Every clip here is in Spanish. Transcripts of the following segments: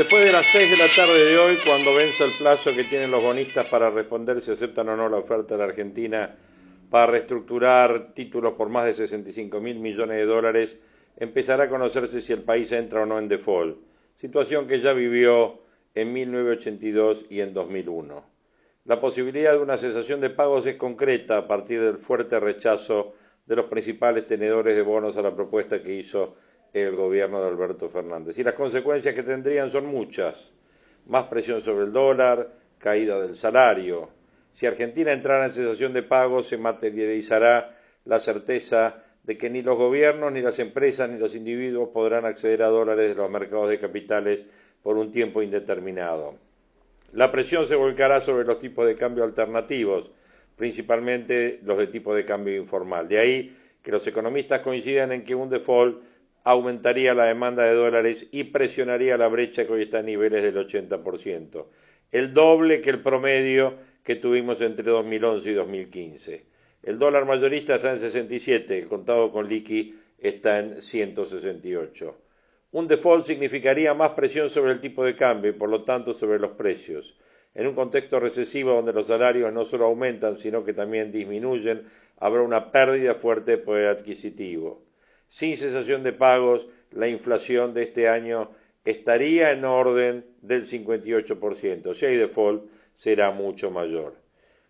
Después de las 6 de la tarde de hoy, cuando vence el plazo que tienen los bonistas para responder si aceptan o no la oferta de la Argentina para reestructurar títulos por más de 65 mil millones de dólares, empezará a conocerse si el país entra o no en default, situación que ya vivió en 1982 y en 2001. La posibilidad de una cesación de pagos es concreta a partir del fuerte rechazo de los principales tenedores de bonos a la propuesta que hizo el gobierno de Alberto Fernández. Y las consecuencias que tendrían son muchas. Más presión sobre el dólar, caída del salario. Si Argentina entrara en cesación de pagos, se materializará la certeza de que ni los gobiernos, ni las empresas, ni los individuos podrán acceder a dólares de los mercados de capitales por un tiempo indeterminado. La presión se volcará sobre los tipos de cambio alternativos, principalmente los de tipo de cambio informal. De ahí que los economistas coincidan en que un default aumentaría la demanda de dólares y presionaría la brecha que hoy está a niveles del 80%, el doble que el promedio que tuvimos entre 2011 y 2015. El dólar mayorista está en 67, el contado con liqui está en 168. Un default significaría más presión sobre el tipo de cambio y por lo tanto sobre los precios. En un contexto recesivo donde los salarios no solo aumentan, sino que también disminuyen, habrá una pérdida fuerte de poder adquisitivo sin cesación de pagos, la inflación de este año estaría en orden del 58%. Si hay default, será mucho mayor.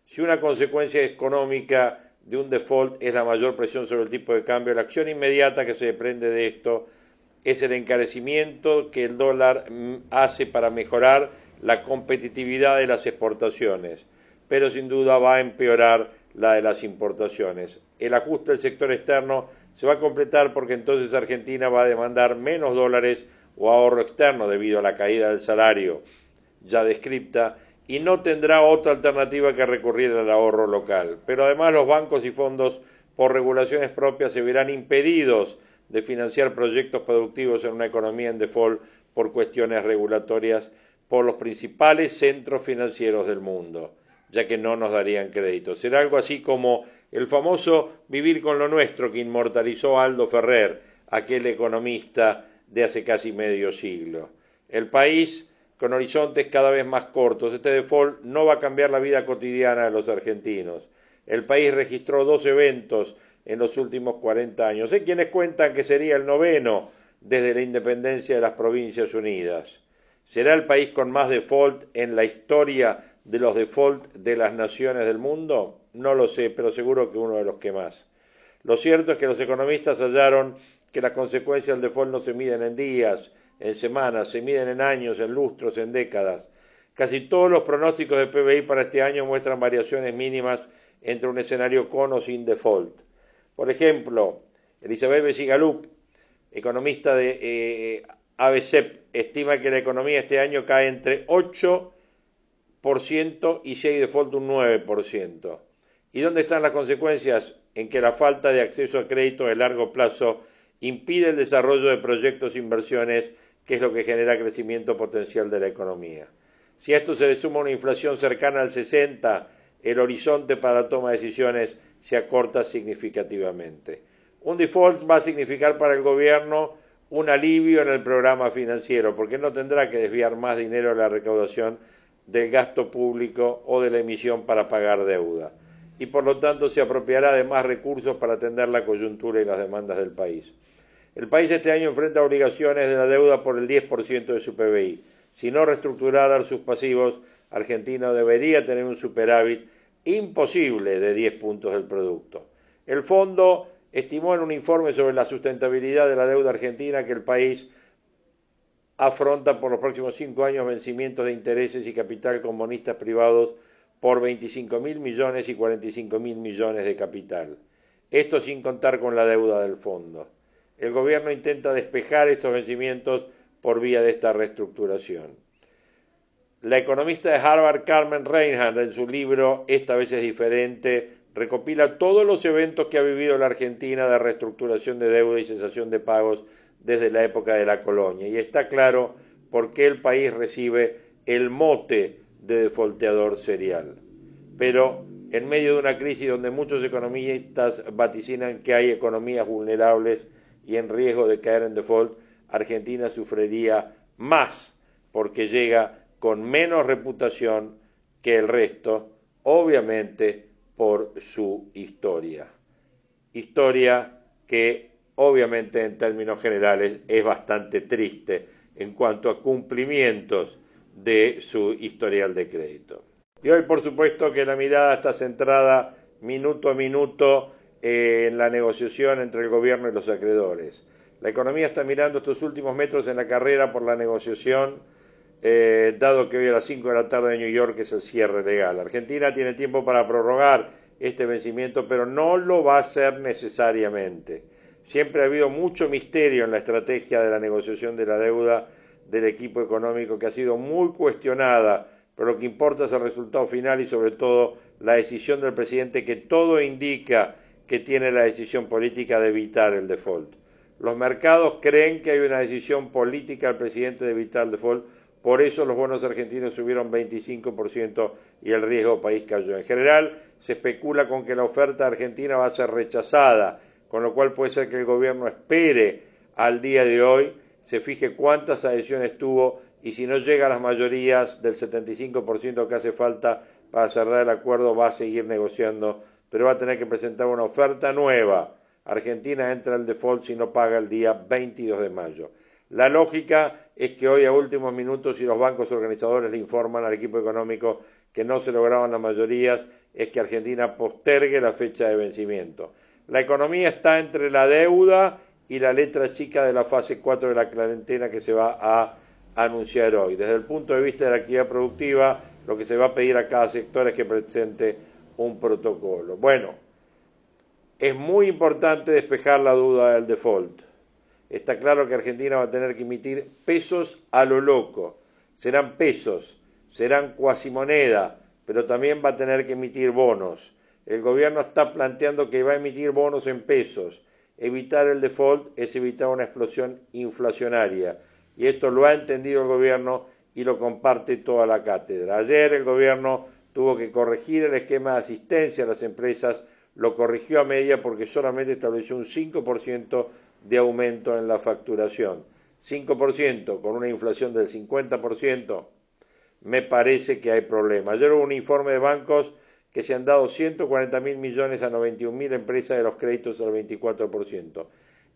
Si una consecuencia económica de un default es la mayor presión sobre el tipo de cambio, la acción inmediata que se desprende de esto es el encarecimiento que el dólar hace para mejorar la competitividad de las exportaciones, pero sin duda va a empeorar la de las importaciones. El ajuste del sector externo se va a completar porque entonces Argentina va a demandar menos dólares o ahorro externo debido a la caída del salario ya descripta y no tendrá otra alternativa que recurrir al ahorro local. Pero además los bancos y fondos por regulaciones propias se verán impedidos de financiar proyectos productivos en una economía en default por cuestiones regulatorias por los principales centros financieros del mundo, ya que no nos darían crédito. Será algo así como el famoso vivir con lo nuestro que inmortalizó Aldo Ferrer, aquel economista de hace casi medio siglo. El país con horizontes cada vez más cortos. Este default no va a cambiar la vida cotidiana de los argentinos. El país registró dos eventos en los últimos 40 años. Hay quienes cuentan que sería el noveno desde la independencia de las Provincias Unidas. ¿Será el país con más default en la historia de los default de las naciones del mundo? No lo sé, pero seguro que uno de los que más. Lo cierto es que los economistas hallaron que las consecuencias del default no se miden en días, en semanas, se miden en años, en lustros, en décadas. Casi todos los pronósticos de PBI para este año muestran variaciones mínimas entre un escenario con o sin default. Por ejemplo, Elizabeth Besigalup, economista de eh, ABCEP, estima que la economía este año cae entre 8% y si hay default un 9%. ¿Y dónde están las consecuencias? En que la falta de acceso a crédito de largo plazo impide el desarrollo de proyectos e inversiones, que es lo que genera crecimiento potencial de la economía. Si a esto se le suma una inflación cercana al 60, el horizonte para la toma de decisiones se acorta significativamente. Un default va a significar para el gobierno un alivio en el programa financiero, porque no tendrá que desviar más dinero de la recaudación del gasto público o de la emisión para pagar deuda y por lo tanto se apropiará de más recursos para atender la coyuntura y las demandas del país. El país este año enfrenta obligaciones de la deuda por el 10% de su PBI. Si no reestructurara sus pasivos, Argentina debería tener un superávit imposible de 10 puntos del producto. El fondo estimó en un informe sobre la sustentabilidad de la deuda argentina que el país afronta por los próximos cinco años vencimientos de intereses y capital con bonistas privados por 25.000 millones y 45.000 millones de capital. Esto sin contar con la deuda del fondo. El gobierno intenta despejar estos vencimientos por vía de esta reestructuración. La economista de Harvard, Carmen Reinhardt, en su libro Esta vez es diferente, recopila todos los eventos que ha vivido la Argentina de reestructuración de deuda y cesación de pagos desde la época de la colonia. Y está claro por qué el país recibe el mote de defolteador serial. Pero en medio de una crisis donde muchos economistas vaticinan que hay economías vulnerables y en riesgo de caer en default, Argentina sufriría más porque llega con menos reputación que el resto, obviamente por su historia. Historia que obviamente en términos generales es bastante triste en cuanto a cumplimientos de su historial de crédito. Y hoy, por supuesto, que la mirada está centrada minuto a minuto en la negociación entre el gobierno y los acreedores. La economía está mirando estos últimos metros en la carrera por la negociación, eh, dado que hoy a las 5 de la tarde en New York es el cierre legal. Argentina tiene tiempo para prorrogar este vencimiento, pero no lo va a hacer necesariamente. Siempre ha habido mucho misterio en la estrategia de la negociación de la deuda del equipo económico que ha sido muy cuestionada pero lo que importa es el resultado final y sobre todo la decisión del presidente que todo indica que tiene la decisión política de evitar el default. Los mercados creen que hay una decisión política del presidente de evitar el default, por eso los bonos argentinos subieron 25% y el riesgo país cayó. En general, se especula con que la oferta argentina va a ser rechazada, con lo cual puede ser que el gobierno espere al día de hoy, se fije cuántas adhesiones tuvo y si no llega a las mayorías del 75% que hace falta para cerrar el acuerdo, va a seguir negociando, pero va a tener que presentar una oferta nueva. Argentina entra al default si no paga el día 22 de mayo. La lógica es que hoy a últimos minutos y los bancos organizadores le informan al equipo económico que no se lograban las mayorías, es que Argentina postergue la fecha de vencimiento. La economía está entre la deuda y la letra chica de la fase 4 de la cuarentena que se va a anunciar hoy. Desde el punto de vista de la actividad productiva, lo que se va a pedir a cada sector es que presente un protocolo. Bueno, es muy importante despejar la duda del default. Está claro que Argentina va a tener que emitir pesos a lo loco. Serán pesos, serán cuasimoneda, pero también va a tener que emitir bonos. El gobierno está planteando que va a emitir bonos en pesos. Evitar el default es evitar una explosión inflacionaria y esto lo ha entendido el gobierno y lo comparte toda la cátedra. Ayer el gobierno tuvo que corregir el esquema de asistencia a las empresas, lo corrigió a media porque solamente estableció un 5% de aumento en la facturación. 5% con una inflación del 50%, me parece que hay problemas. Ayer hubo un informe de bancos que se han dado 140 mil millones a 91 mil empresas de los créditos al 24%.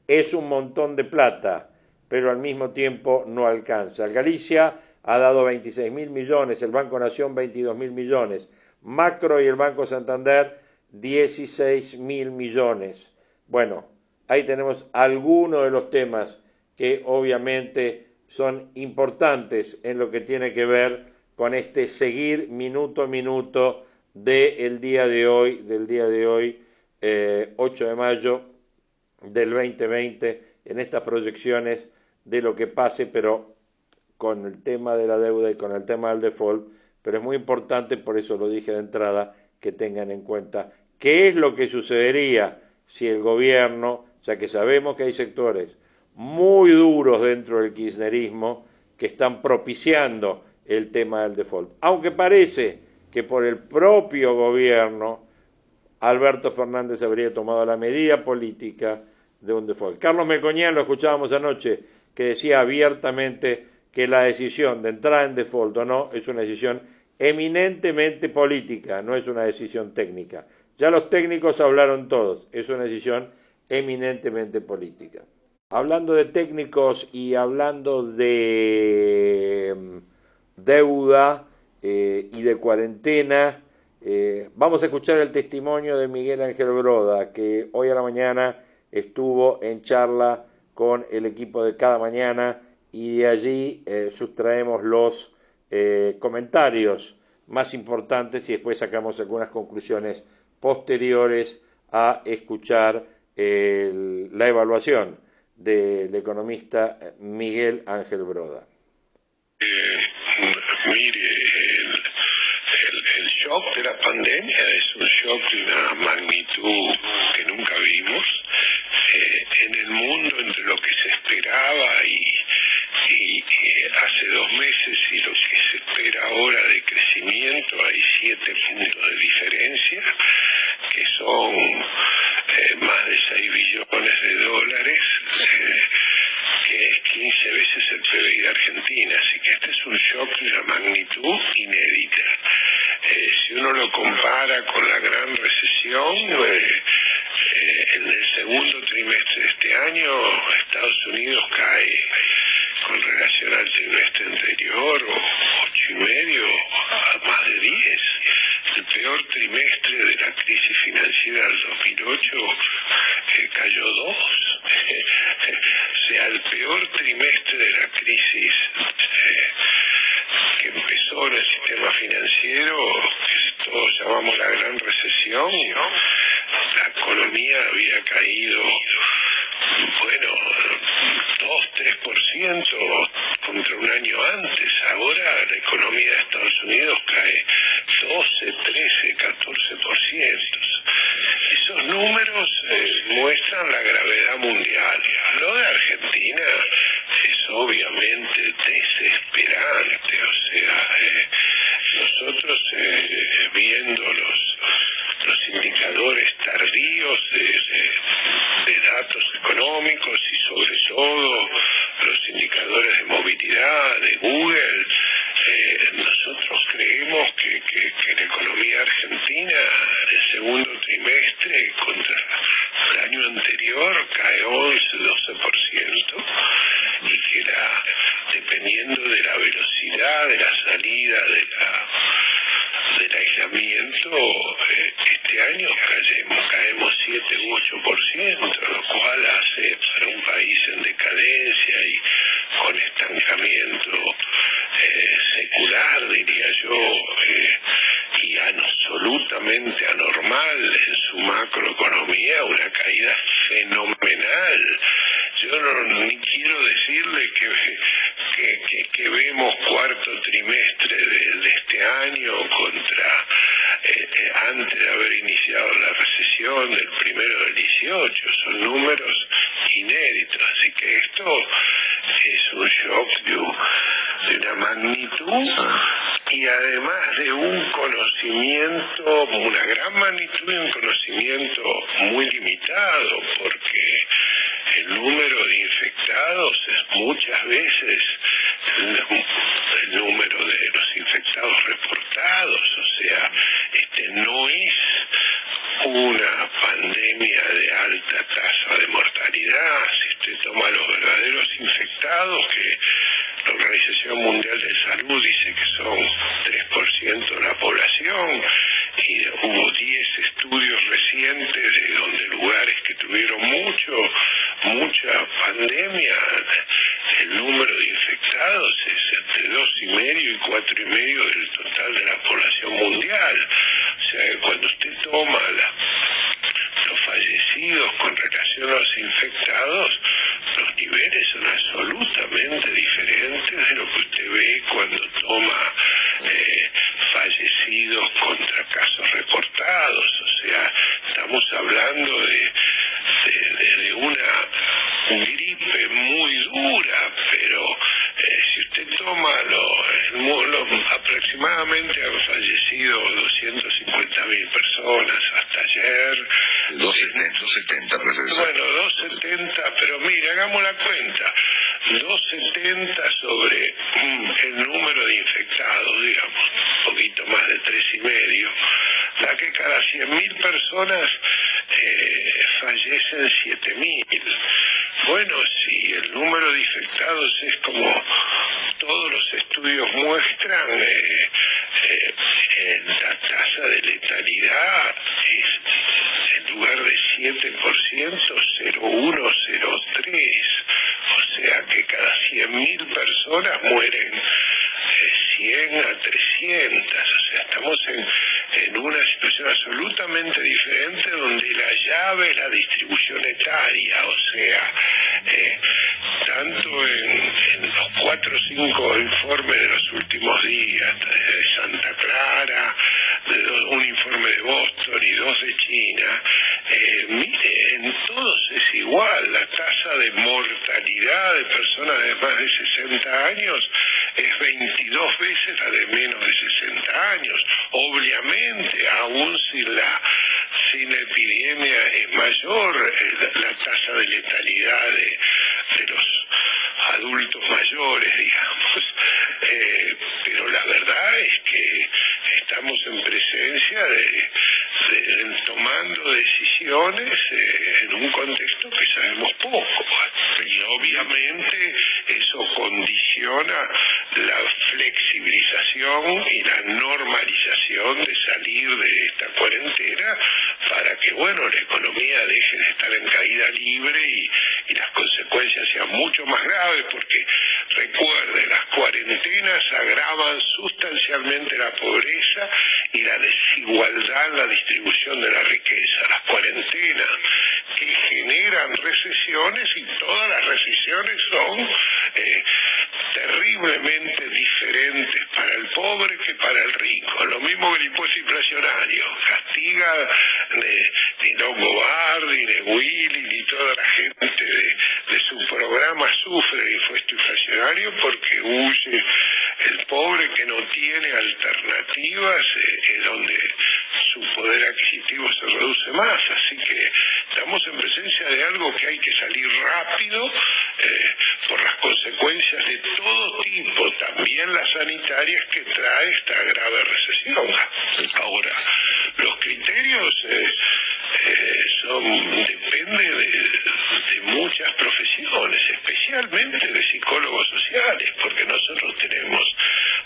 Es un montón de plata pero al mismo tiempo no alcanza. Galicia ha dado 26 mil millones, el Banco Nación 22 mil millones, Macro y el Banco Santander 16 mil millones. Bueno, ahí tenemos algunos de los temas que obviamente son importantes en lo que tiene que ver con este seguir minuto a minuto del día de hoy, del día de hoy, 8 eh, de mayo del 2020, en estas proyecciones de lo que pase, pero con el tema de la deuda y con el tema del default, pero es muy importante, por eso lo dije de entrada, que tengan en cuenta qué es lo que sucedería si el gobierno, ya que sabemos que hay sectores muy duros dentro del kirchnerismo que están propiciando el tema del default, aunque parece que por el propio gobierno Alberto Fernández habría tomado la medida política de un default. Carlos Melcoñán lo escuchábamos anoche que decía abiertamente que la decisión de entrar en default o no es una decisión eminentemente política, no es una decisión técnica. Ya los técnicos hablaron todos, es una decisión eminentemente política. Hablando de técnicos y hablando de mm, deuda eh, y de cuarentena, eh, vamos a escuchar el testimonio de Miguel Ángel Broda, que hoy a la mañana estuvo en charla con el equipo de cada mañana y de allí eh, sustraemos los comentarios más importantes y después sacamos algunas conclusiones posteriores a escuchar la evaluación del economista Miguel Ángel Broda. Mire, el, shock de la pandemia es un shock de una magnitud que nunca vimos. Eh, en el mundo, entre lo que se esperaba y, hace dos meses y lo que se espera ahora de crecimiento, hay siete puntos de diferencia, que son eh, más de 6 billones de dólares, que es 15 veces el PBI de Argentina. Así que este es un shock de una magnitud inédita. Eh, si uno lo compara con la gran recesión, eh, eh, en el segundo trimestre de este año Estados Unidos cae con relación al trimestre anterior, ocho y medio a más de 10. El peor trimestre de la crisis financiera del 2008 cayó dos. o sea, el peor trimestre de la crisis empezó en el sistema financiero, que todos llamamos la gran recesión, la economía había caído, bueno, 2, 3% contra un año antes. Ahora la economía de Estados Unidos cae 12, 13, 14%. Esos números eh, muestran la gravedad mundial. Lo de Argentina es obviamente desesperante, o sea, eh, nosotros eh, viendo los, los indicadores tardíos de, de datos económicos y sobre todo los indicadores de movilidad de Google, nosotros creemos que, la economía argentina el segundo trimestre contra el año anterior cae 11-12% y que la, dependiendo de la velocidad de la salida de la del aislamiento, eh, este año caemos, caemos 7 u 8%, lo cual hace para un país en decadencia y con estancamiento eh, secular, diría yo, eh, y absolutamente anormal en su macroeconomía, una caída fenomenal. Yo no, ni quiero decirle que, que, vemos cuarto trimestre de, este año contra eh, antes de haber iniciado la recesión del primero del 18, son números inéditos, así que esto es un shock de una magnitud y además de un conocimiento, una gran magnitud y un conocimiento muy limitado, porque el número de infectados es muchas veces el, número de los infectados reportados, o sea, este no es una pandemia de alta tasa de mortalidad, si usted toma los verdaderos infectados, que la Organización Mundial de Salud dice que son 3% de la población, y hubo 10 estudios recientes de donde lugares que tuvieron mucho, mucha pandemia, el número de infectados es entre dos y medio y cuatro y medio del total de la población mundial. O sea cuando usted toma los fallecidos con relación a los infectados, los niveles son absolutamente diferentes de lo que usted ve cuando toma eh, fallecidos contra casos reportados. O sea, estamos hablando de, de una gripe muy dura, pero eh, si usted toma lo, aproximadamente han fallecido 250 mil personas hasta ayer. 270, Bueno, 270, pero mire, hagamos la cuenta. 270 sobre mm, el número de infectados, digamos, un poquito más de tres y medio, da que cada 100.000 personas fallecen 7.000. Bueno, si el número de infectados es como todos los estudios muestran, eh, eh, la tasa de letalidad es en lugar de 7%, 0,1, 0,3. O sea que cada 100.000 personas mueren 100 a 300, o sea, estamos en, una situación absolutamente diferente donde la llave es la distribución etaria, o sea, eh, tanto en, los cuatro o cinco informes de los últimos días, de Santa Clara, un informe de Boston y dos de China, eh, mire, en todos es igual, la tasa de mortalidad de personas de más de 60 años es 22 veces la de menos de 60 años. Obviamente, aún sin la sin epidemia es mayor eh, la, tasa de letalidad de, los adultos mayores, digamos. Eh, pero la verdad es que estamos en presencia de, tomando decisiones eh, en un contexto que sabemos poco. Y obviamente eso condiciona la flexibilización y la normalización de salir de esta cuarentena para que, bueno, la economía deje de estar en caída libre y, las consecuencias sean mucho más graves, porque recuerde, las cuarentenas agravan sustancialmente la pobreza y la desigualdad en la distribución de la riqueza. Las cuarentenas que generan recesiones y todas las recesiones son eh, terriblemente diferentes para el pobre que para el rico. Lo mismo que el impuesto inflacionario. Castiga ni Longobardi, ni Willy, ni toda la gente de, su programa sufre el impuesto inflacionario porque huye el pobre que no tiene alternativas, eh, donde su poder adquisitivo se reduce más. Así que estamos en presencia de algo que hay que salir rápido eh, por las consecuencias de todo tipo, también las sanitarias que trae esta grave recesión. Ahora, los criterios eh, eh, son depende de, muchas profesiones, especialmente de psicólogos sociales, porque nosotros tenemos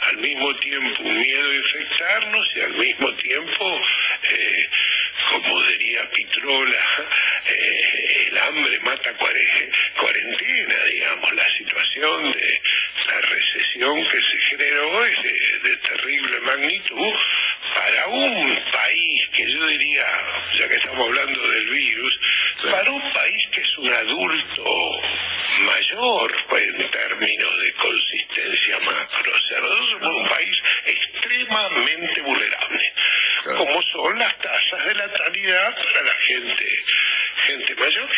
al mismo tiempo un miedo a infectarnos y al mismo tiempo, eh, como diría Pitrola, el hambre mata cuarentena, digamos, la situación de la recesión que se generó es de terrible magnitud para un país que yo diría, ya que estamos hablando del virus, para un país que es un adulto mayor en términos de consistencia macro. O sea, nosotros somos un país extremadamente vulnerable, como son las tasas de natalidad para la gente, gente mayor.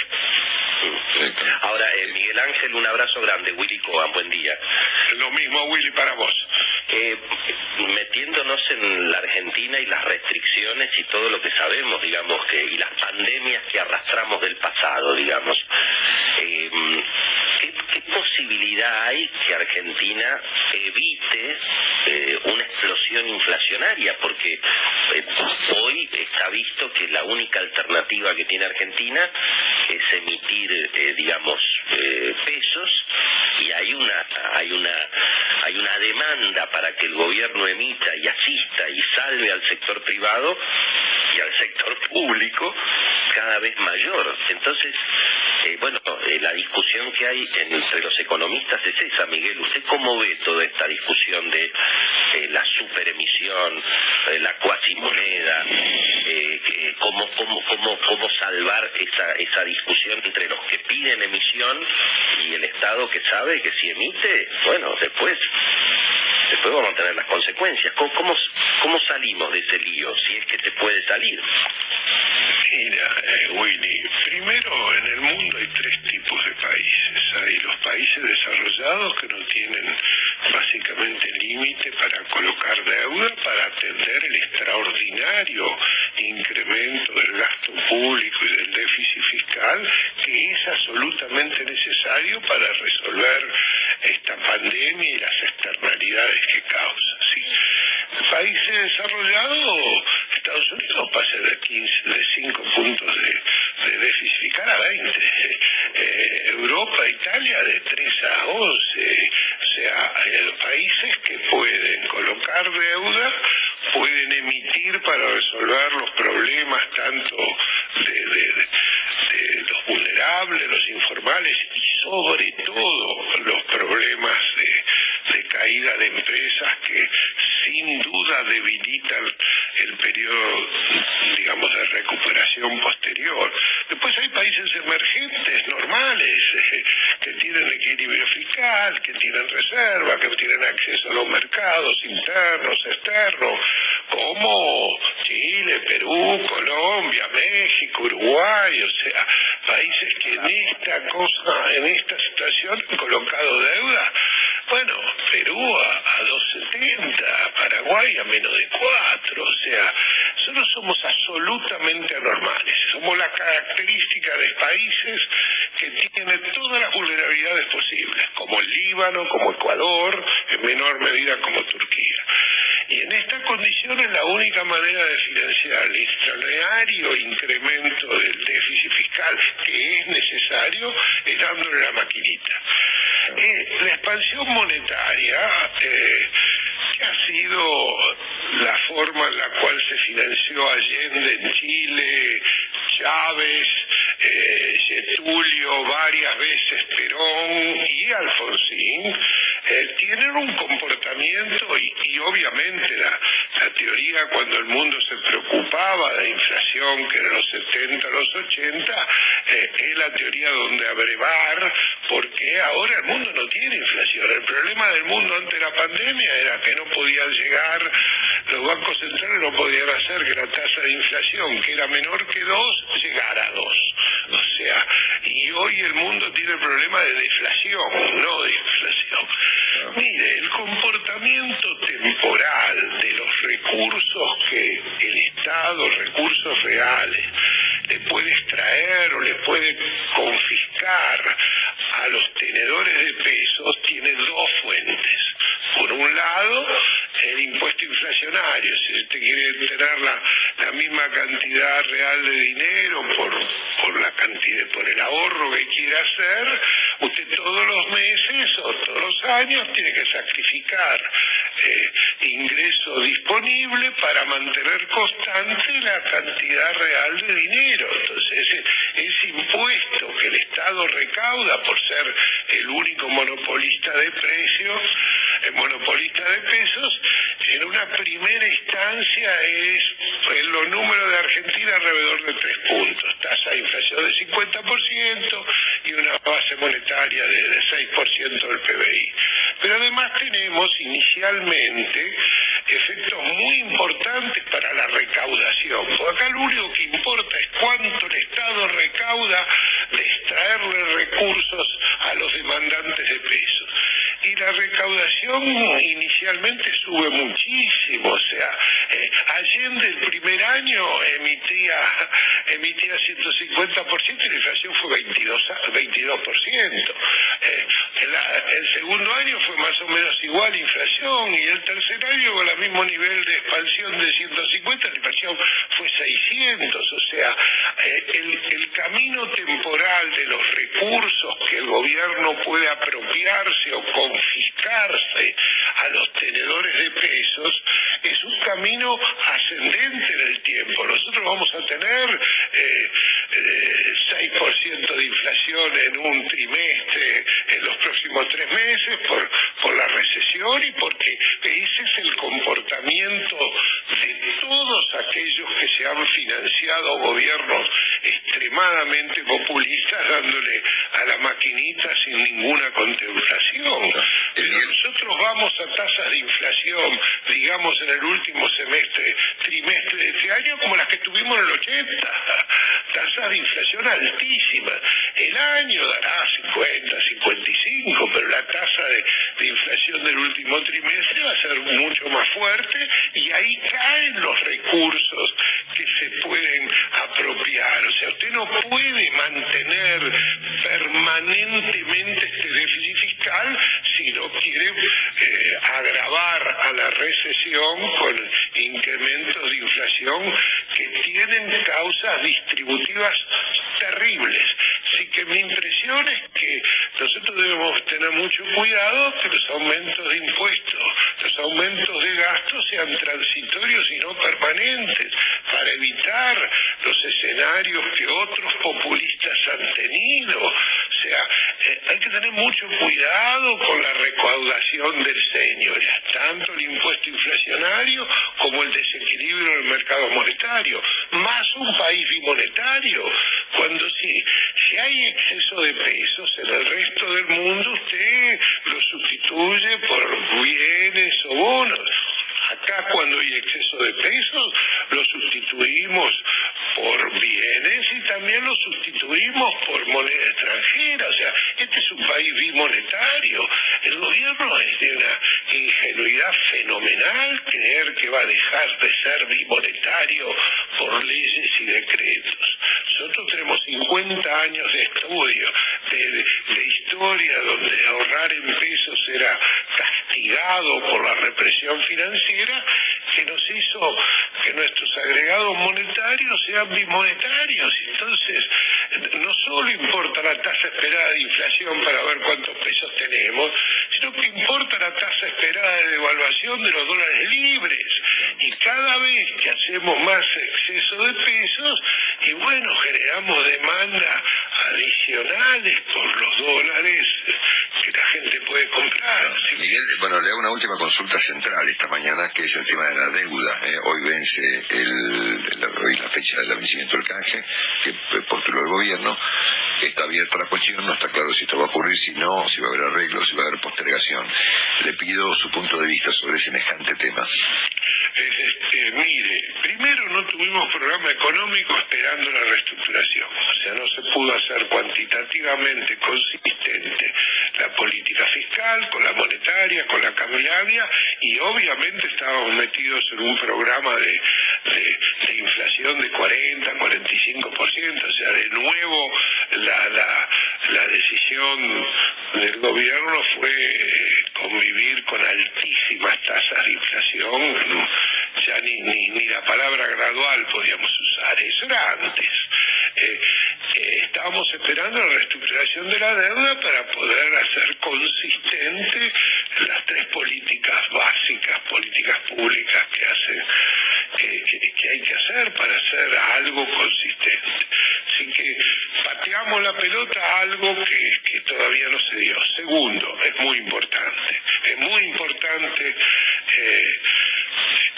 Ahora, eh, Miguel Ángel, un abrazo grande. Willy Coan, buen día. Lo mismo, Willy, para vos. Eh, metiéndonos en la Argentina y las restricciones y todo lo que sabemos, digamos, que y las pandemias que arrastramos del pasado, digamos. Eh, ¿qué, posibilidad hay que Argentina evite eh, una explosión inflacionaria? Porque eh, hoy está visto que la única alternativa que tiene Argentina es emitir, digamos, pesos y hay una hay una hay una demanda para que el gobierno emita y asista y salve al sector privado y al sector público cada vez mayor. Entonces, eh, bueno, eh, la discusión que hay entre los economistas es esa, Miguel. ¿Usted cómo ve toda esta discusión de eh, la superemisión, la cuasimoneda? cómo, cómo, cómo, ¿Cómo salvar esa, esa discusión entre los que piden emisión y el Estado que sabe que si emite, bueno, después después vamos a tener las consecuencias. ¿Cómo, cómo, cómo salimos de ese lío, si es que se puede salir? Mira, eh, Winnie, primero en el mundo hay tres tipos de países. Hay los países desarrollados que no tienen básicamente límite para colocar deuda para atender el extraordinario incremento del gasto público y del déficit fiscal que es absolutamente necesario para resolver esta pandemia y las externalidades que causa. Países desarrollados, Estados Unidos pasa de 15, de 5 puntos de, déficit fiscal a 20. Eh, Europa, Italia de 3 a 11. O sea, hay países que pueden colocar deuda, pueden emitir para resolver los problemas tanto de, los vulnerables, los informales y sobre todo los problemas de, caída caída de empresas que sin duda debilitan el periodo, digamos, de recuperación posterior. Después hay países emergentes, normales, que tienen equilibrio fiscal, que tienen reserva, que tienen acceso a los mercados internos, externos, como Chile, Perú, Colombia, México, Uruguay, o sea, países que en esta cosa, en esta situación han colocado deuda. Bueno, Perú a, 2,70, Paraguay a menos de 4, o sea, nosotros somos absolutamente anormales, somos la característica de países que tienen todas las vulnerabilidades posibles, como el Líbano, como Ecuador, en menor medida como Turquía. Y en estas condiciones la única manera de financiar el extraordinario incremento del déficit fiscal que es necesario es dándole la maquinita. Eh, la expansión monetaria, eh, que ha sido la forma en la cual se financió Allende en Chile, Chávez, eh, Getulio, varias veces Perón y Alfonsín, eh, tienen un comportamiento y, obviamente la, teoría cuando el mundo se preocupaba de inflación, que era los 70, los 80, eh, es la teoría donde abrevar, porque ahora el mundo no tiene inflación. El problema del mundo ante la pandemia era que no podían llegar los bancos centrales no podían hacer que la tasa de inflación, que era menor que 2, llegara a 2. O sea, y hoy el mundo tiene el problema de deflación, no de inflación. Mire, el comportamiento temporal de los recursos que el Estado, recursos reales, le puede extraer o le puede confiscar a los tenedores de pesos, tiene dos fuentes. Por un lado, el impuesto inflacionario, si usted quiere tener la, misma cantidad real de dinero por, la cantidad, por el ahorro que quiera hacer, usted todos los meses o todos los años tiene que sacrificar eh, ingreso disponible para mantener constante la cantidad real de dinero. Entonces, ese, impuesto que el Estado recauda por ser el único monopolista de precios, el monopolista de pesos, en una primera instancia es en los números de Argentina alrededor de tres puntos, tasa de inflación de 50% y una base monetaria de, 6% del PBI. Pero además tenemos inicialmente efectos muy importantes para la recaudación, porque acá lo único que importa es cuánto el Estado recauda de extraerle recursos a los demandantes de pesos. Y la recaudación inicialmente sube muchísimo, o sea, eh, Allende el primer año emitía, emitía 150% y la inflación fue 22%. 22%. Eh, el, segundo año fue más o menos igual inflación y el tercer año con el mismo nivel de expansión de 150, la inflación fue 600, o sea, eh, el, el camino temporal de los recursos que el gobierno puede apropiarse o confiscarse a los tenedores de pesos es un camino ascendente en el tiempo. Nosotros vamos a tener eh, 6% eh, de inflación en un trimestre, en los próximos tres meses, por, por la recesión y porque ese es el comportamiento de todos aquellos que se han financiado gobiernos extremadamente populistas dándole a la maquinita sin ninguna contemplación. Pero nosotros vamos a tasas de inflación, digamos, en el último semestre, trimestre de este año, como las que tuvimos en el 80. Tasas de inflación altísimas. El año dará 50, 55, pero la tasa de, de inflación del último trimestre va a ser mucho más fuerte y ahí caen los recursos que se pueden apropiar. O sea, usted no puede mantener permanentemente este déficit fiscal si no quiere eh, agravar a la recesión con incrementos de inflación que tienen causas distributivas terribles. Así que mi impresión es que nosotros debemos tener mucho cuidado que los aumentos de impuestos, los aumentos de gastos sean transitorios y no permanentes, para evitar los escenarios que otros populistas han tenido. O sea, eh, hay que tener mucho cuidado con la recaudación del señor, tanto el impuesto inflacionario como el desequilibrio del mercado monetario, más un país bimonetario, cuando si, si hay exceso de pesos en el resto del mundo, usted lo sustituye por bienes o bonos. Acá cuando hay exceso de pesos, lo sustituimos por bienes y también lo sustituimos por moneda extranjera. O sea, este es un país bimonetario. El gobierno es de una ingenuidad fenomenal creer que va a dejar de ser bimonetario por leyes y decretos. Nosotros tenemos 50 años de estudio, de, de historia, donde ahorrar en pesos era castigado por la represión financiera, que nos hizo que nuestros agregados monetarios sean bimonetarios. Entonces, no solo importa la tasa esperada de inflación para ver cuántos pesos tenemos, sino que importa la tasa esperada de devaluación de los dólares libres. Y cada vez que hacemos más exceso de pesos, y bueno, generamos demanda adicionales por los dólares que la gente puede comprar. Miguel, bueno, le hago una última consulta central esta mañana, que es el tema de la deuda. ¿eh? Hoy vence el, hoy la fecha del vencimiento del canje, que postuló el gobierno. Está abierta la cuestión, no está claro si esto va a ocurrir, si no, si va a haber arreglo, si va a haber postergación. Le pido su punto de vista sobre semejante tema. Este, mire, primero no tuvimos programa económico esperando la reestructuración, o sea, no se pudo hacer cuantitativamente consistente la política fiscal con la monetaria, con la cambiaria y obviamente estábamos metidos en un programa de, inflación de 40, 45%, o sea, de nuevo la, la, decisión del gobierno fue convivir con altísimas tasas de inflación, ya ni, ni, ni la palabra gradual podíamos usar, eso era antes. Eh, eh, estábamos esperando la reestructuración de la deuda para poder hacer consistente las tres políticas básicas, políticas públicas que hacen, que, hay que hacer para hacer algo consistente. Así que pateamos la pelota a algo que, que todavía no se dio. Segundo, es muy importante, es muy importante eh,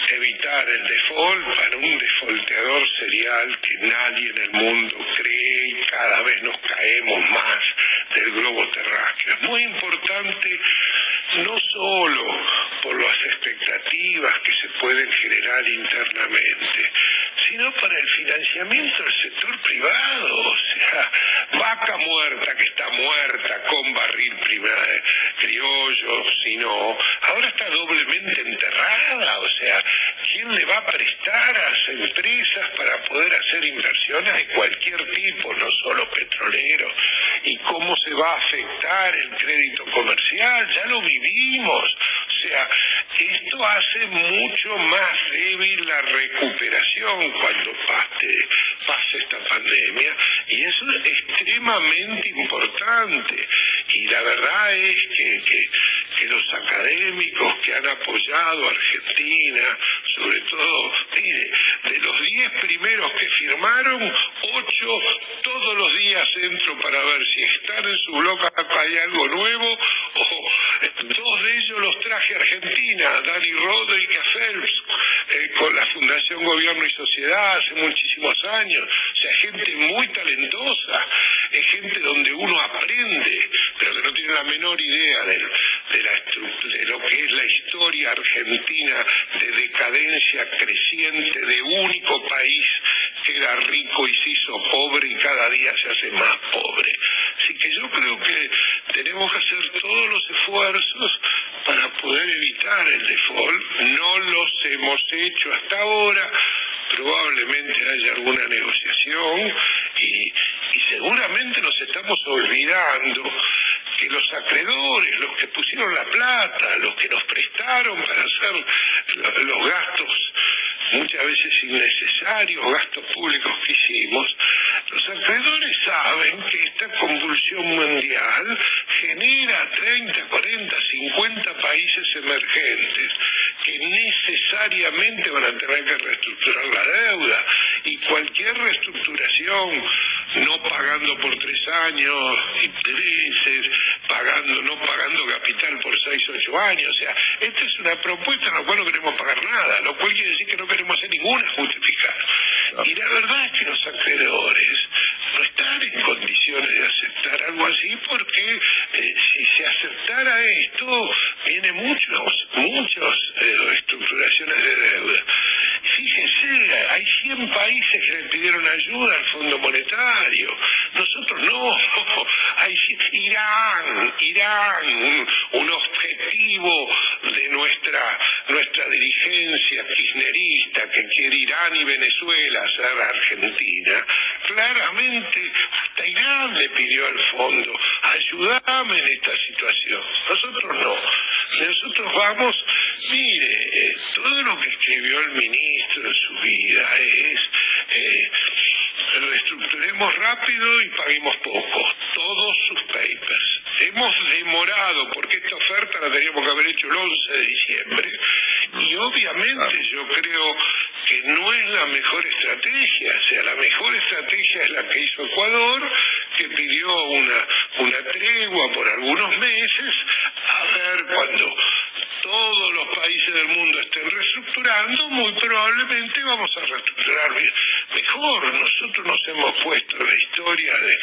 evitar el default para un defaulteador serial que nadie en el mundo cree y cada vez nos caemos más del globo terráqueo. Es muy importante no solo por las expectativas que se pueden generar internamente, sino para el financiamiento del sector privado, o sea, vaca muerta que está muerta con barril criollo, si no, ahora está doblemente enterrada, o sea, ¿quién le va a prestar a las empresas para poder hacer inversiones de cualquier tipo, no solo petrolero? ¿Y cómo se va a afectar el crédito comercial? Ya lo vivimos, o sea, esto hace mucho más débil la recuperación cuando pase, pase esta pandemia y eso es extremadamente importante. Y la verdad es que, que, los académicos que han apoyado a Argentina, sobre todo, mire, de los 10 primeros que firmaron, 8 todos los días entro para ver si están en su blog hay algo nuevo o dos de ellos los traje a Argentina, Dani Rodríguez Phelps, eh, con la Fundación Gobierno y Sociedad hace muchísimos años, o sea, gente muy talentosa, es gente donde uno aprende, pero que no tiene la menor idea de, de, la, de lo que es la historia argentina de decadencia creciente, de único país que era rico y se hizo pobre y cada día se hace más pobre. Así que yo creo que tenemos que hacer todos los esfuerzos para poder evitar el default. No los hemos hecho hasta ahora, probablemente haya alguna negociación y, seguramente nos estamos olvidando que los acreedores, los que pusieron la plata, los que nos prestaron para hacer los gastos muchas veces innecesarios, gastos públicos que hicimos, los acreedores saben que esta convulsión mundial genera 30, 40, 50 países emergentes que necesariamente van a tener que reestructurar la deuda. Y cualquier reestructuración no pagando por tres años intereses, pagando, no pagando capital por seis, ocho años, o sea, esta es una propuesta en la cual no queremos pagar nada, lo cual quiere decir que no queremos hacer ningún ajuste fiscal. Y la verdad es que los acreedores no están en condiciones de aceptar algo así porque eh, si se aceptara esto, vienen muchos, muchos eh, reestructuraciones de deuda. Fíjense, hay 100 países que le pidieron ayuda al Fondo Monetario. Nosotros no. Hay Irán, Irán, un, objetivo de nuestra, nuestra dirigencia kirchnerista que quiere Irán y Venezuela ser Argentina. Claramente, hasta Irán le pidió al fondo, ayúdame en esta situación. Nosotros no. Nosotros vamos, mire, eh, todo lo que escribió el ministro en su vida es eh, reestructuremos rápido y paguemos poco. Todos sus papers. Hemos demorado, porque esta oferta la teníamos que haber hecho el 11 de diciembre, y obviamente yo creo que no es la mejor estrategia, o sea, la mejor estrategia es la que hizo Ecuador, que pidió una, una tregua por algunos meses, a ver cuando todos los países del mundo estén reestructurando, muy probablemente vamos a reestructurar mejor. Nosotros nos hemos puesto en la historia de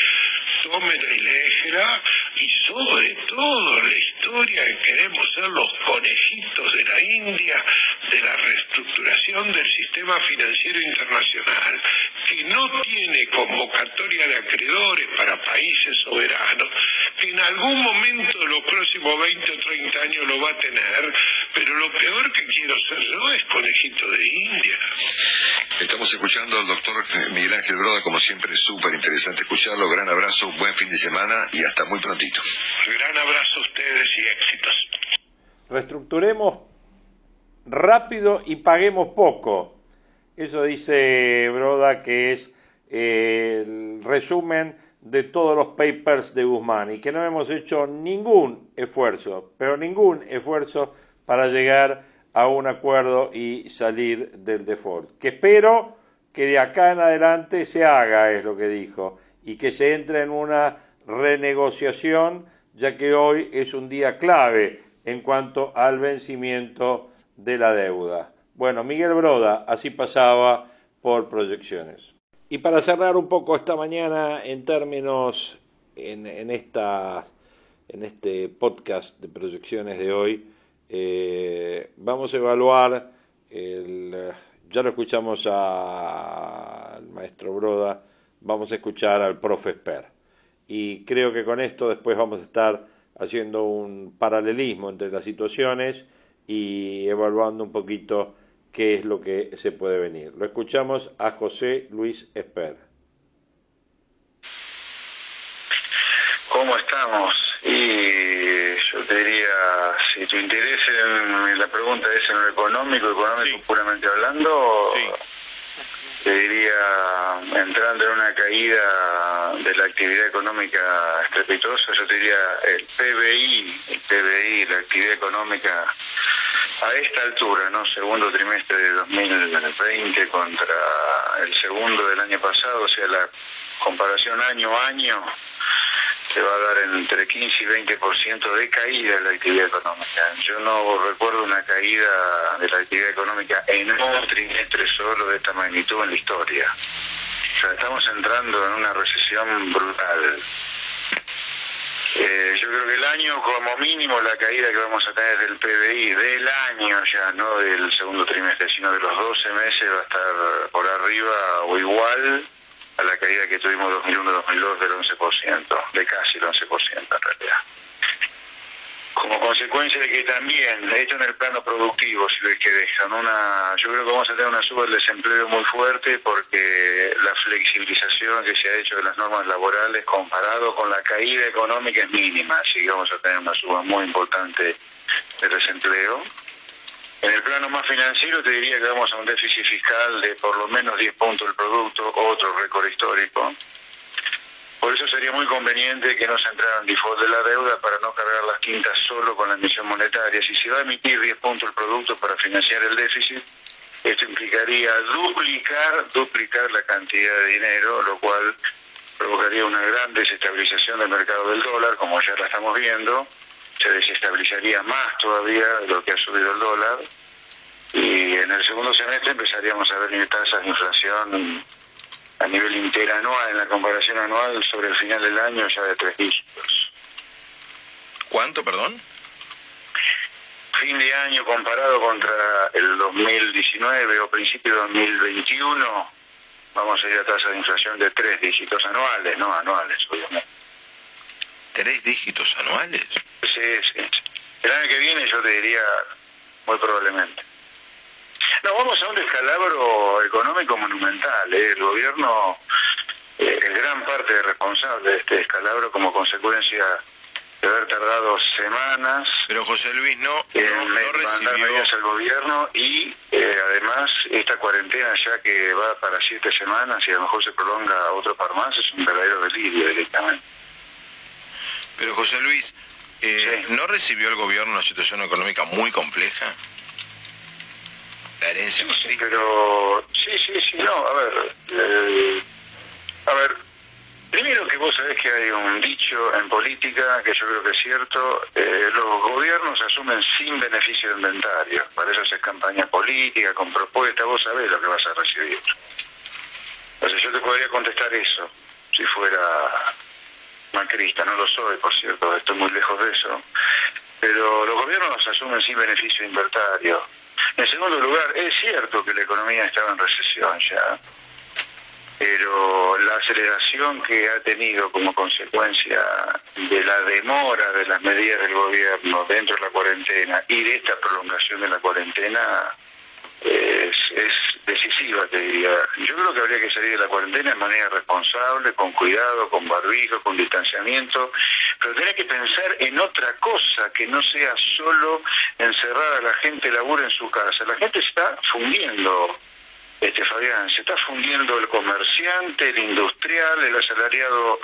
tómela y léjela, y sobre todo la historia que queremos ser los conejitos de la India de la reestructuración del sistema financiero internacional, que no tiene convocatoria de acreedores para países soberanos, que en algún momento de los próximos 20 o 30 años lo va a tener, pero lo peor que quiero ser yo es conejito de India. Estamos escuchando al doctor Miguel Ángel Broda, como siempre, súper interesante escucharlo. Gran abrazo, buen fin de semana y hasta muy prontito. Gran abrazo a ustedes y éxitos. Reestructuremos rápido y paguemos poco. Eso dice Broda que es eh, el resumen de todos los papers de Guzmán y que no hemos hecho ningún esfuerzo, pero ningún esfuerzo para llegar a un acuerdo y salir del default. Que espero que de acá en adelante se haga, es lo que dijo, y que se entre en una renegociación, ya que hoy es un día clave en cuanto al vencimiento de la deuda. Bueno, Miguel Broda, así pasaba por proyecciones. Y para cerrar un poco esta mañana en términos en, esta en este podcast de proyecciones de hoy, eh, vamos a evaluar, ya lo escuchamos al maestro Broda, vamos a escuchar al profe Esper. Y creo que con esto después vamos a estar haciendo un paralelismo entre las situaciones y evaluando un poquito qué es lo que se puede venir. Lo escuchamos a José Luis Esper. ¿Cómo estamos? Y yo te diría, si tu interés en la pregunta es en lo económico, económico puramente hablando, te diría, entrando en una caída de la actividad económica estrepitosa, yo te diría el PBI, el PBI, la actividad económica a esta altura, ¿no? Segundo trimestre de 2020 contra el segundo del año pasado, o sea, la comparación año a año se va a dar entre 15 y 20% de caída de la actividad económica. Yo no recuerdo una caída de la actividad económica en un trimestre solo de esta magnitud en la historia. O sea, estamos entrando en una recesión brutal. Eh, yo creo que el año, como mínimo, la caída que vamos a tener del PBI del año ya, no del segundo trimestre, sino de los 12 meses, va a estar por arriba o igual a la caída que tuvimos 2001-2002 del 11%, de casi el 11% en realidad. Como consecuencia de que también, esto en el plano productivo, si ves que dejan una, yo creo que vamos a tener una suba del desempleo muy fuerte porque la flexibilización que se ha hecho de las normas laborales comparado con la caída económica es mínima, así que vamos a tener una suba muy importante de desempleo en el plano más financiero te diría que vamos a un déficit fiscal de por lo menos 10 puntos del producto, otro récord histórico. Por eso sería muy conveniente que no se entrara en default de la deuda para no cargar las quintas solo con la emisión monetaria. Si se va a emitir 10 puntos el producto para financiar el déficit, esto implicaría duplicar, duplicar la cantidad de dinero, lo cual provocaría una gran desestabilización del mercado del dólar, como ya la estamos viendo, se desestabilizaría más todavía de lo que ha subido el dólar, y en el segundo semestre empezaríamos a ver tasas de inflación a nivel interanual, en la comparación anual sobre el final del año ya de tres dígitos. ¿Cuánto, perdón? Fin de año comparado contra el 2019 o principio de 2021, vamos a ir a tasa de inflación de tres dígitos anuales, no anuales, obviamente. ¿Tres dígitos anuales? Sí, sí. El año que viene yo te diría muy probablemente. No, vamos a un descalabro económico monumental. ¿eh? El gobierno eh, es gran parte responsable de este descalabro como consecuencia de haber tardado semanas. Pero José Luis no, no, no recibió al gobierno y eh, además esta cuarentena ya que va para siete semanas y a lo mejor se prolonga otro par más es un verdadero delirio directamente. Pero José Luis, eh, ¿no recibió el gobierno una situación económica muy compleja? La herencia. Sí, pero sí, sí, sí, no, a ver, eh, a ver, primero que vos sabés que hay un dicho en política que yo creo que es cierto, eh, los gobiernos asumen sin beneficio de inventario, para eso se campaña política, con propuesta, vos sabés lo que vas a recibir. Entonces yo te podría contestar eso, si fuera macrista, no lo soy, por cierto, estoy muy lejos de eso, pero los gobiernos asumen sin beneficio de inventario en segundo lugar, es cierto que la economía estaba en recesión ya, pero la aceleración que ha tenido como consecuencia de la demora de las medidas del gobierno dentro de la cuarentena y de esta prolongación de la cuarentena es, decisiva, te diría. Yo creo que habría que salir de la cuarentena de manera responsable, con cuidado, con barbijo, con distanciamiento, pero tenés que pensar en otra cosa, que no sea solo encerrar a la gente labura en su casa. La gente está fundiendo, este Fabián, se está fundiendo el comerciante, el industrial, el asalariado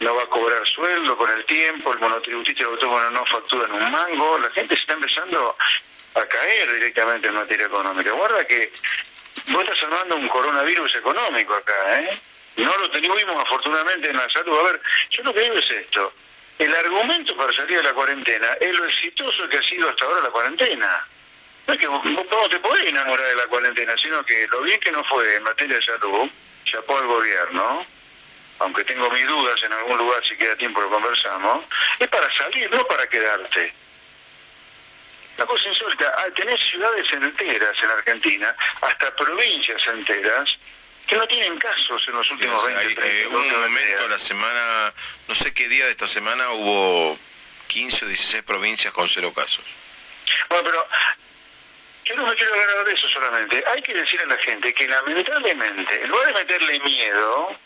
no va a cobrar sueldo con el tiempo, el monotributista autónomo no facturan un mango, la gente se está empezando a caer directamente en materia económica. Guarda que vos estás armando un coronavirus económico acá, ¿eh? No lo tuvimos afortunadamente en la salud. A ver, yo lo que digo es esto. El argumento para salir de la cuarentena es lo exitoso que ha sido hasta ahora la cuarentena. No es que vos, no te podés enamorar de la cuarentena, sino que lo bien que no fue en materia de salud, chapó al gobierno, aunque tengo mis dudas en algún lugar, si queda tiempo lo conversamos, es para salir, no para quedarte. Una cosa insólita, ah, tenés ciudades enteras en Argentina, hasta provincias enteras, que no tienen casos en los últimos 20, años. Eh, un momento, la semana, no sé qué día de esta semana hubo 15 o 16 provincias con cero casos. Bueno, pero yo no me quiero hablar de eso solamente. Hay que decir a la gente que lamentablemente, en lugar de meterle miedo,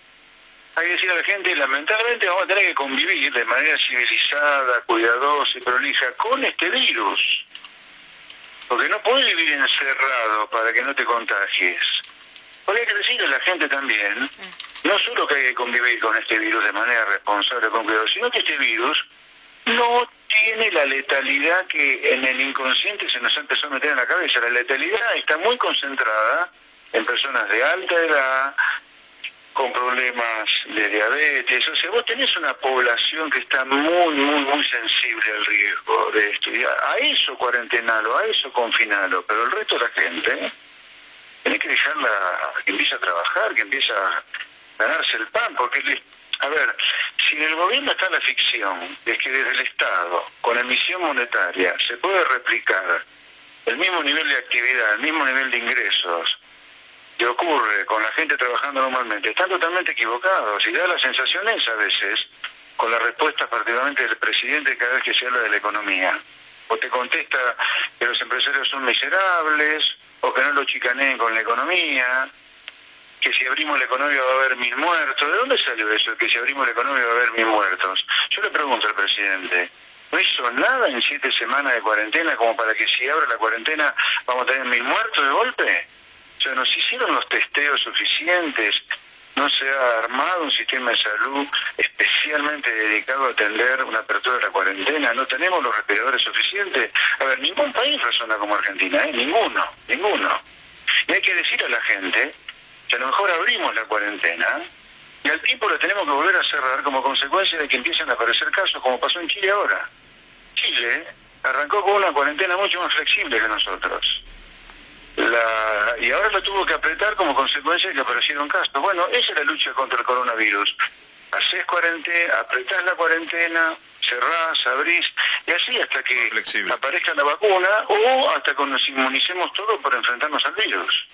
hay que decir a la gente, lamentablemente vamos a tener que convivir de manera civilizada, cuidadosa y prolija con este virus. Porque no puedes vivir encerrado para que no te contagies. Porque hay que decirle a la gente también, no solo que hay que convivir con este virus de manera responsable, con cuidado, sino que este virus no tiene la letalidad que en el inconsciente se nos empezó a meter en la cabeza. La letalidad está muy concentrada en personas de alta edad, con problemas de diabetes. O sea, vos tenés una población que está muy, muy, muy sensible al riesgo de esto. a eso cuarentenalo, a eso confinalo. Pero el resto de la gente, tenés que dejarla que empiece a trabajar, que empiece a ganarse el pan, porque, a ver, si en el gobierno está la ficción es que desde el Estado, con emisión monetaria, se puede replicar el mismo nivel de actividad, el mismo nivel de ingresos, que ocurre con la gente trabajando normalmente están totalmente equivocados y da la sensación esa a veces con la respuesta particularmente del presidente cada vez que se habla de la economía. O te contesta que los empresarios son miserables, o que no lo chicaneen con la economía, que si abrimos la economía va a haber mil muertos. ¿De dónde salió eso? Que si abrimos la economía va a haber mil muertos. Yo le pregunto al presidente, ¿no hizo nada en siete semanas de cuarentena como para que si abre la cuarentena vamos a tener mil muertos de golpe? O sea, nos hicieron los testeos suficientes, no se ha armado un sistema de salud especialmente dedicado a atender una apertura de la cuarentena, no tenemos los respiradores suficientes. A ver, ningún país razona como Argentina, ¿eh? ninguno, ninguno. Y hay que decir a la gente que a lo mejor abrimos la cuarentena y al tiempo lo tenemos que volver a cerrar como consecuencia de que empiezan a aparecer casos, como pasó en Chile ahora. Chile arrancó con una cuarentena mucho más flexible que nosotros. La, y ahora lo tuvo que apretar como consecuencia de que aparecieron casos. Bueno, esa es la lucha contra el coronavirus. Haces cuarentena, apretás la cuarentena, cerrás, abrís, y así hasta que aparezca la vacuna o hasta que nos inmunicemos todos para enfrentarnos al virus.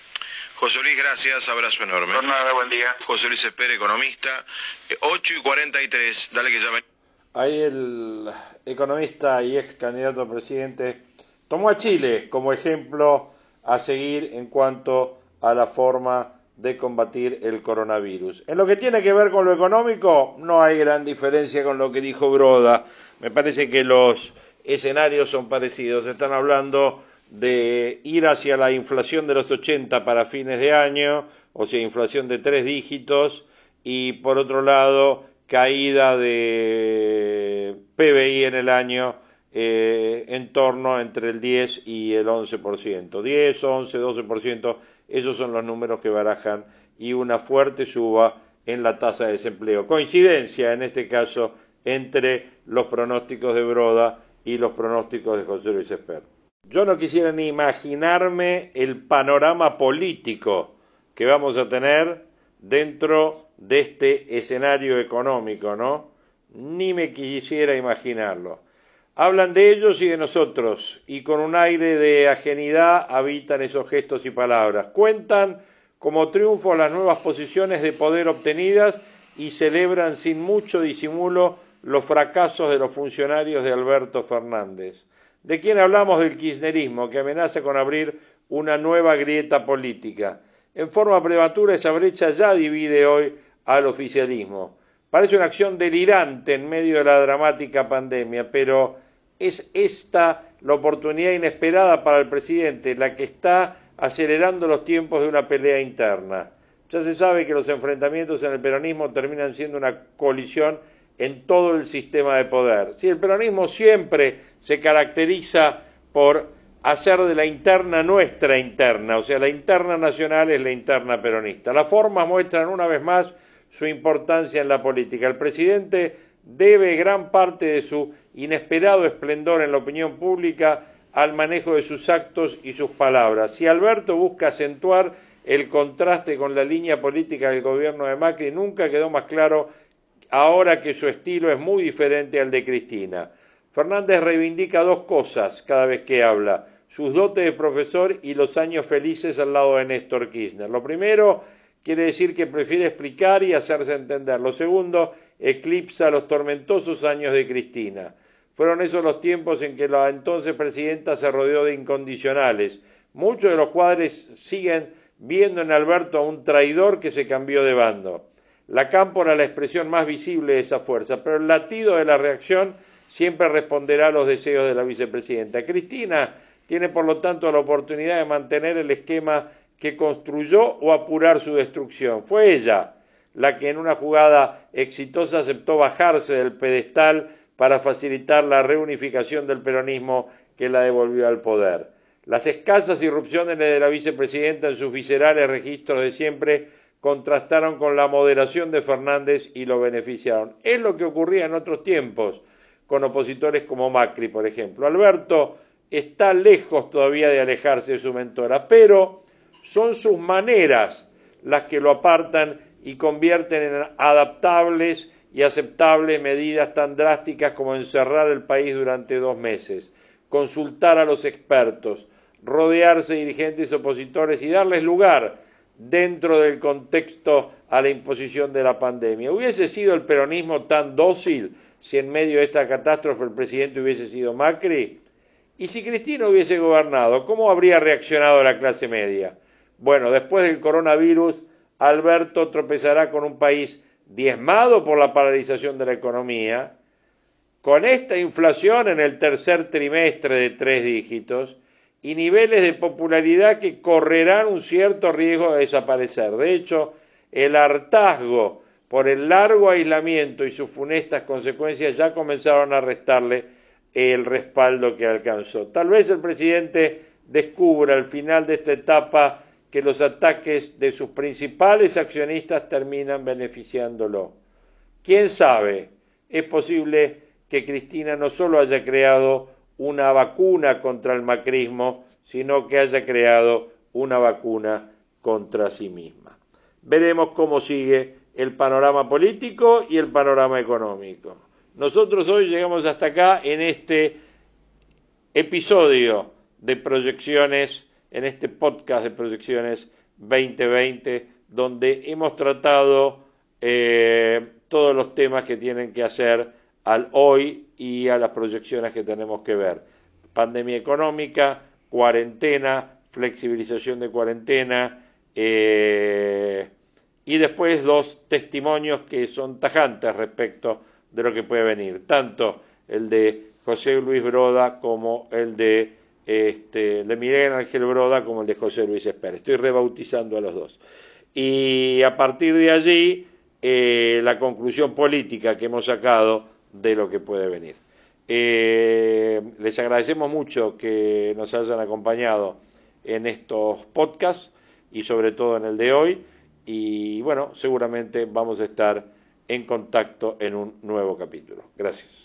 José Luis, gracias, abrazo enorme. Por nada, buen día. José Luis Espere, economista, 8 eh, y 43, dale que llame. Ahí el economista y ex candidato a presidente tomó a Chile como ejemplo a seguir en cuanto a la forma de combatir el coronavirus. En lo que tiene que ver con lo económico, no hay gran diferencia con lo que dijo Broda. Me parece que los escenarios son parecidos. Están hablando de ir hacia la inflación de los 80 para fines de año, o sea, inflación de tres dígitos, y por otro lado, caída de PBI en el año eh, en torno entre el 10 y el 11%. 10, 11, 12%, esos son los números que barajan, y una fuerte suba en la tasa de desempleo. Coincidencia, en este caso, entre los pronósticos de Broda y los pronósticos de José Luis Esper. Yo no quisiera ni imaginarme el panorama político que vamos a tener dentro de este escenario económico, ¿no? Ni me quisiera imaginarlo. Hablan de ellos y de nosotros, y con un aire de ajenidad habitan esos gestos y palabras. Cuentan como triunfo las nuevas posiciones de poder obtenidas y celebran sin mucho disimulo los fracasos de los funcionarios de Alberto Fernández. ¿De quién hablamos? Del kirchnerismo, que amenaza con abrir una nueva grieta política. En forma prematura esa brecha ya divide hoy al oficialismo. Parece una acción delirante en medio de la dramática pandemia, pero es esta la oportunidad inesperada para el presidente, la que está acelerando los tiempos de una pelea interna. Ya se sabe que los enfrentamientos en el peronismo terminan siendo una colisión en todo el sistema de poder. Si el peronismo siempre se caracteriza por hacer de la interna nuestra interna, o sea, la interna nacional es la interna peronista. Las formas muestran una vez más su importancia en la política. El presidente debe gran parte de su inesperado esplendor en la opinión pública al manejo de sus actos y sus palabras. Si Alberto busca acentuar el contraste con la línea política del gobierno de Macri, nunca quedó más claro ahora que su estilo es muy diferente al de Cristina. Fernández reivindica dos cosas cada vez que habla, sus dotes de profesor y los años felices al lado de Néstor Kirchner. Lo primero quiere decir que prefiere explicar y hacerse entender. Lo segundo eclipsa los tormentosos años de Cristina. Fueron esos los tiempos en que la entonces presidenta se rodeó de incondicionales. Muchos de los cuadres siguen viendo en Alberto a un traidor que se cambió de bando. La cámpora la expresión más visible de esa fuerza, pero el latido de la reacción siempre responderá a los deseos de la vicepresidenta. Cristina tiene, por lo tanto, la oportunidad de mantener el esquema que construyó o apurar su destrucción. Fue ella la que en una jugada exitosa aceptó bajarse del pedestal para facilitar la reunificación del peronismo que la devolvió al poder. Las escasas irrupciones de la vicepresidenta en sus viscerales registros de siempre contrastaron con la moderación de Fernández y lo beneficiaron. Es lo que ocurría en otros tiempos con opositores como Macri, por ejemplo. Alberto está lejos todavía de alejarse de su mentora, pero son sus maneras las que lo apartan y convierten en adaptables y aceptables medidas tan drásticas como encerrar el país durante dos meses, consultar a los expertos, rodearse de dirigentes opositores y darles lugar dentro del contexto a la imposición de la pandemia. ¿Hubiese sido el peronismo tan dócil si en medio de esta catástrofe el presidente hubiese sido Macri? ¿Y si Cristina hubiese gobernado, cómo habría reaccionado la clase media? Bueno, después del coronavirus, Alberto tropezará con un país diezmado por la paralización de la economía, con esta inflación en el tercer trimestre de tres dígitos, y niveles de popularidad que correrán un cierto riesgo de desaparecer. De hecho, el hartazgo por el largo aislamiento y sus funestas consecuencias ya comenzaron a restarle el respaldo que alcanzó. Tal vez el presidente descubra al final de esta etapa que los ataques de sus principales accionistas terminan beneficiándolo. ¿Quién sabe? Es posible que Cristina no solo haya creado una vacuna contra el macrismo, sino que haya creado una vacuna contra sí misma. Veremos cómo sigue el panorama político y el panorama económico. Nosotros hoy llegamos hasta acá en este episodio de proyecciones en este podcast de proyecciones 2020, donde hemos tratado eh, todos los temas que tienen que hacer al hoy y a las proyecciones que tenemos que ver. Pandemia económica, cuarentena, flexibilización de cuarentena, eh, y después dos testimonios que son tajantes respecto de lo que puede venir, tanto el de José Luis Broda como el de este, de Miguel Ángel Broda como el de José Luis Esper. Estoy rebautizando a los dos. Y a partir de allí, eh, la conclusión política que hemos sacado de lo que puede venir. Eh, les agradecemos mucho que nos hayan acompañado en estos podcasts y sobre todo en el de hoy. Y bueno, seguramente vamos a estar en contacto en un nuevo capítulo. Gracias.